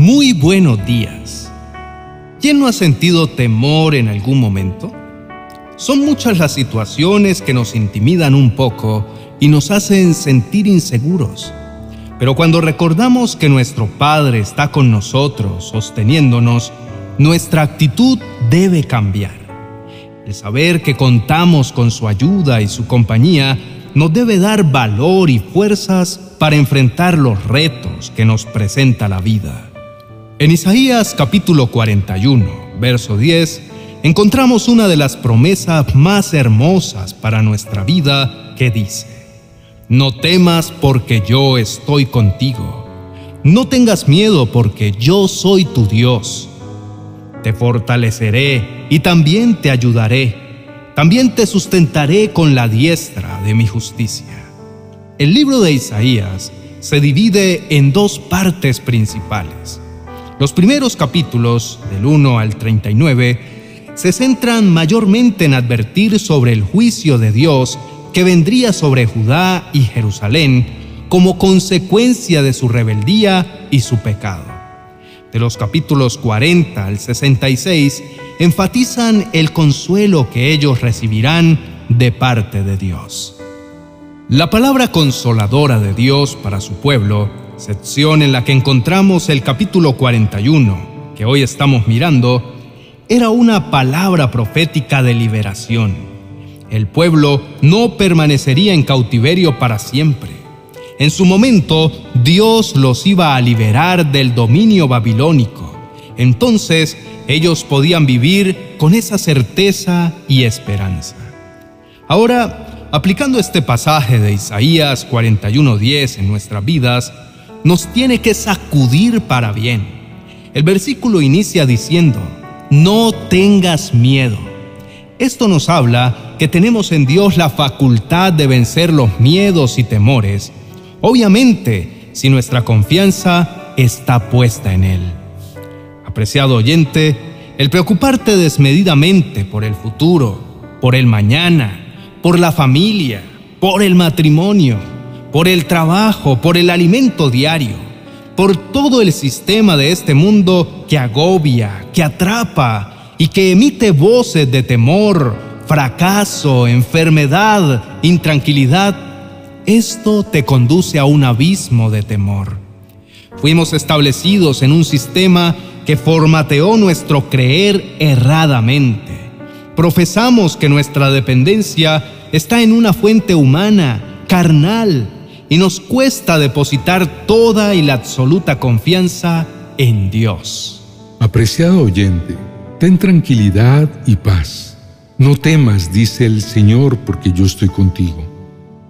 Muy buenos días. ¿Quién no ha sentido temor en algún momento? Son muchas las situaciones que nos intimidan un poco y nos hacen sentir inseguros. Pero cuando recordamos que nuestro Padre está con nosotros, sosteniéndonos, nuestra actitud debe cambiar. El saber que contamos con su ayuda y su compañía nos debe dar valor y fuerzas para enfrentar los retos que nos presenta la vida. En Isaías capítulo 41, verso 10, encontramos una de las promesas más hermosas para nuestra vida que dice, No temas porque yo estoy contigo, no tengas miedo porque yo soy tu Dios. Te fortaleceré y también te ayudaré, también te sustentaré con la diestra de mi justicia. El libro de Isaías se divide en dos partes principales. Los primeros capítulos, del 1 al 39, se centran mayormente en advertir sobre el juicio de Dios que vendría sobre Judá y Jerusalén como consecuencia de su rebeldía y su pecado. De los capítulos 40 al 66 enfatizan el consuelo que ellos recibirán de parte de Dios. La palabra consoladora de Dios para su pueblo en la que encontramos el capítulo 41, que hoy estamos mirando, era una palabra profética de liberación. El pueblo no permanecería en cautiverio para siempre. En su momento, Dios los iba a liberar del dominio babilónico. Entonces, ellos podían vivir con esa certeza y esperanza. Ahora, aplicando este pasaje de Isaías 41:10 en nuestras vidas, nos tiene que sacudir para bien. El versículo inicia diciendo, no tengas miedo. Esto nos habla que tenemos en Dios la facultad de vencer los miedos y temores, obviamente si nuestra confianza está puesta en Él. Apreciado oyente, el preocuparte desmedidamente por el futuro, por el mañana, por la familia, por el matrimonio, por el trabajo, por el alimento diario, por todo el sistema de este mundo que agobia, que atrapa y que emite voces de temor, fracaso, enfermedad, intranquilidad, esto te conduce a un abismo de temor. Fuimos establecidos en un sistema que formateó nuestro creer erradamente. Profesamos que nuestra dependencia está en una fuente humana, carnal, y nos cuesta depositar toda y la absoluta confianza en Dios. Apreciado oyente, ten tranquilidad y paz. No temas, dice el Señor, porque yo estoy contigo.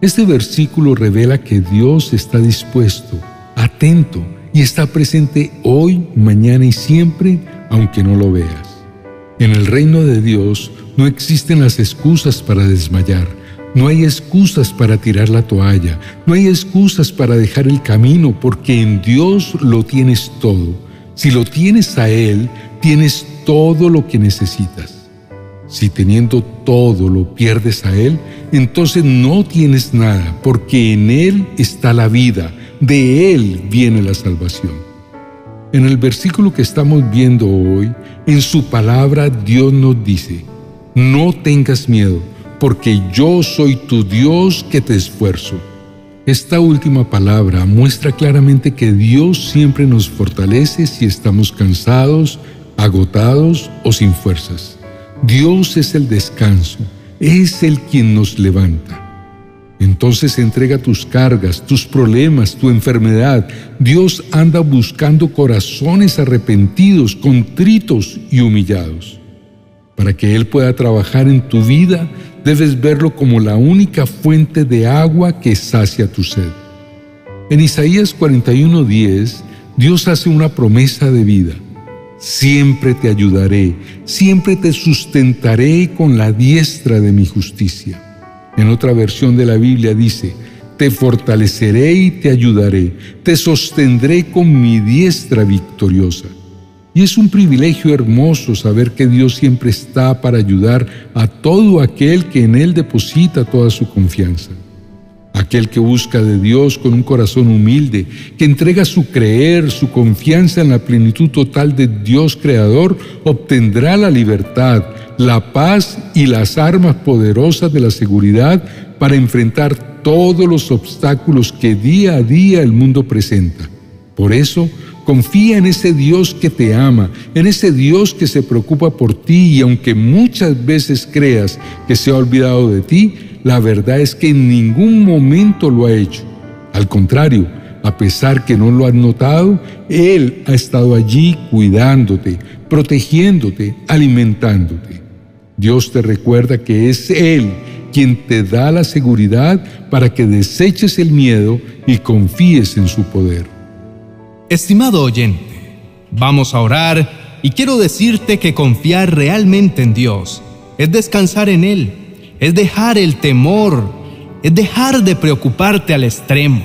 Este versículo revela que Dios está dispuesto, atento y está presente hoy, mañana y siempre, aunque no lo veas. En el reino de Dios no existen las excusas para desmayar no hay excusas para tirar la toalla, no hay excusas para dejar el camino, porque en Dios lo tienes todo. Si lo tienes a Él, tienes todo lo que necesitas. Si teniendo todo lo pierdes a Él, entonces no tienes nada, porque en Él está la vida, de Él viene la salvación. En el versículo que estamos viendo hoy, en su palabra Dios nos dice, no tengas miedo porque yo soy tu Dios que te esfuerzo. Esta última palabra muestra claramente que Dios siempre nos fortalece si estamos cansados, agotados o sin fuerzas. Dios es el descanso, es el quien nos levanta. Entonces entrega tus cargas, tus problemas, tu enfermedad. Dios anda buscando corazones arrepentidos, contritos y humillados. Para que Él pueda trabajar en tu vida, debes verlo como la única fuente de agua que sacia tu sed. En Isaías 41:10, Dios hace una promesa de vida. Siempre te ayudaré, siempre te sustentaré con la diestra de mi justicia. En otra versión de la Biblia dice, te fortaleceré y te ayudaré, te sostendré con mi diestra victoriosa. Y es un privilegio hermoso saber que Dios siempre está para ayudar a todo aquel que en Él deposita toda su confianza. Aquel que busca de Dios con un corazón humilde, que entrega su creer, su confianza en la plenitud total de Dios Creador, obtendrá la libertad, la paz y las armas poderosas de la seguridad para enfrentar todos los obstáculos que día a día el mundo presenta. Por eso, confía en ese Dios que te ama, en ese Dios que se preocupa por ti y aunque muchas veces creas que se ha olvidado de ti, la verdad es que en ningún momento lo ha hecho. Al contrario, a pesar que no lo has notado, Él ha estado allí cuidándote, protegiéndote, alimentándote. Dios te recuerda que es Él quien te da la seguridad para que deseches el miedo y confíes en su poder. Estimado oyente, vamos a orar y quiero decirte que confiar realmente en Dios es descansar en Él es dejar el temor, es dejar de preocuparte al extremo,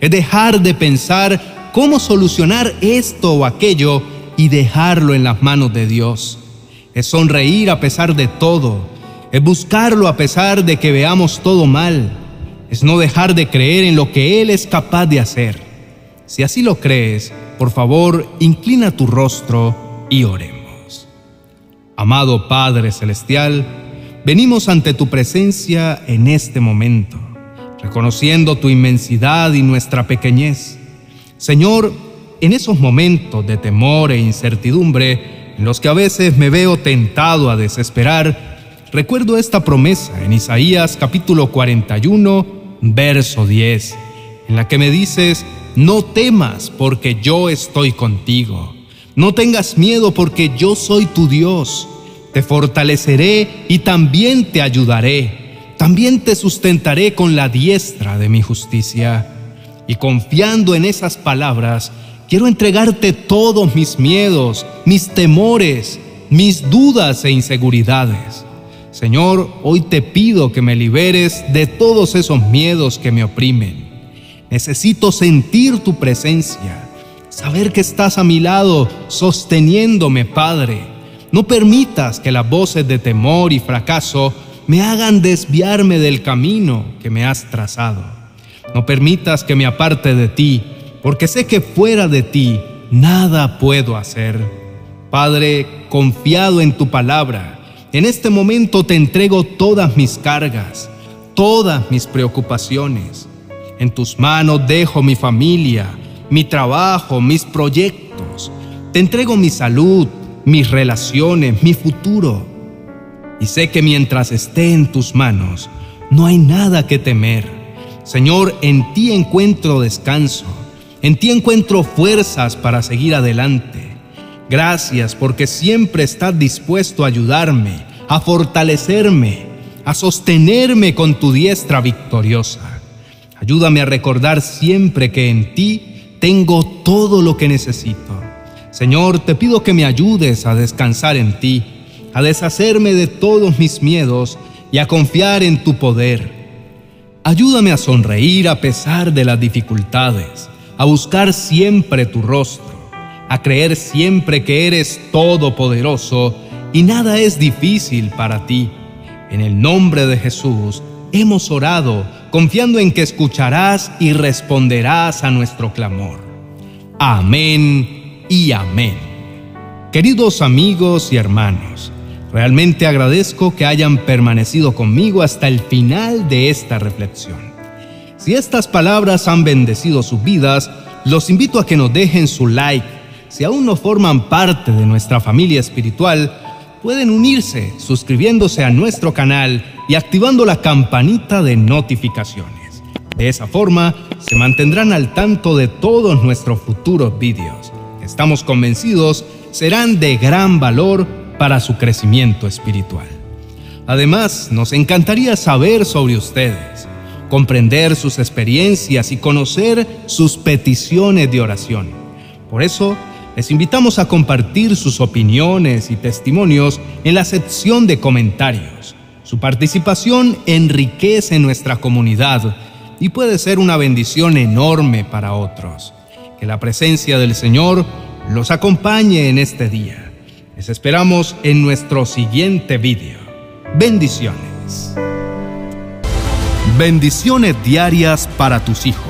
es dejar de pensar cómo solucionar esto o aquello y dejarlo en las manos de Dios. Es sonreír a pesar de todo, es buscarlo a pesar de que veamos todo mal, es no dejar de creer en lo que Él es capaz de hacer. Si así lo crees, por favor, inclina tu rostro y oremos. Amado Padre Celestial, Venimos ante tu presencia en este momento, reconociendo tu inmensidad y nuestra pequeñez. Señor, en esos momentos de temor e incertidumbre, en los que a veces me veo tentado a desesperar, recuerdo esta promesa en Isaías capítulo 41, verso 10, en la que me dices, no temas porque yo estoy contigo, no tengas miedo porque yo soy tu Dios te fortaleceré y también te ayudaré. También te sustentaré con la diestra de mi justicia. Y confiando en esas palabras, quiero entregarte todos mis miedos, mis temores, mis dudas e inseguridades. Señor, hoy te pido que me liberes de todos esos miedos que me oprimen. Necesito sentir tu presencia, saber que estás a mi lado, sosteniéndome, Padre no permitas que las voces de temor y fracaso me hagan desviarme del camino que me has trazado. No permitas que me aparte de ti, porque sé que fuera de ti nada puedo hacer. Padre, confiado en tu palabra, en este momento te entrego todas mis cargas, todas mis preocupaciones. En tus manos dejo mi familia, mi trabajo, mis proyectos. Te entrego mi salud, mis relaciones, mi futuro. Y sé que mientras esté en tus manos, no hay nada que temer. Señor, en ti encuentro descanso, en ti encuentro fuerzas para seguir adelante. Gracias porque siempre estás dispuesto a ayudarme, a fortalecerme, a sostenerme con tu diestra victoriosa. Ayúdame a recordar siempre que en ti tengo todo lo que necesito Señor, te pido que me ayudes a descansar en ti, a deshacerme de todos mis miedos y a confiar en tu poder. Ayúdame a sonreír a pesar de las dificultades, a buscar siempre tu rostro, a creer siempre que eres todopoderoso y nada es difícil para ti. En el nombre de Jesús hemos orado confiando en que escucharás y responderás a nuestro clamor. Amén y amén. Queridos amigos y hermanos, realmente agradezco que hayan permanecido conmigo hasta el final de esta reflexión. Si estas palabras han bendecido sus vidas, los invito a que nos dejen su like. Si aún no forman parte de nuestra familia espiritual, pueden unirse suscribiéndose a nuestro canal y activando la campanita de notificaciones. De esa forma, se mantendrán al tanto de todos nuestros futuros vídeos estamos convencidos, serán de gran valor para su crecimiento espiritual. Además, nos encantaría saber sobre ustedes, comprender sus experiencias y conocer sus peticiones de oración. Por eso, les invitamos a compartir sus opiniones y testimonios en la sección de comentarios. Su participación enriquece nuestra comunidad y puede ser una bendición enorme para otros. Que la presencia del Señor los acompañe en este día. Les esperamos en nuestro siguiente vídeo. Bendiciones. Bendiciones diarias para tus hijos.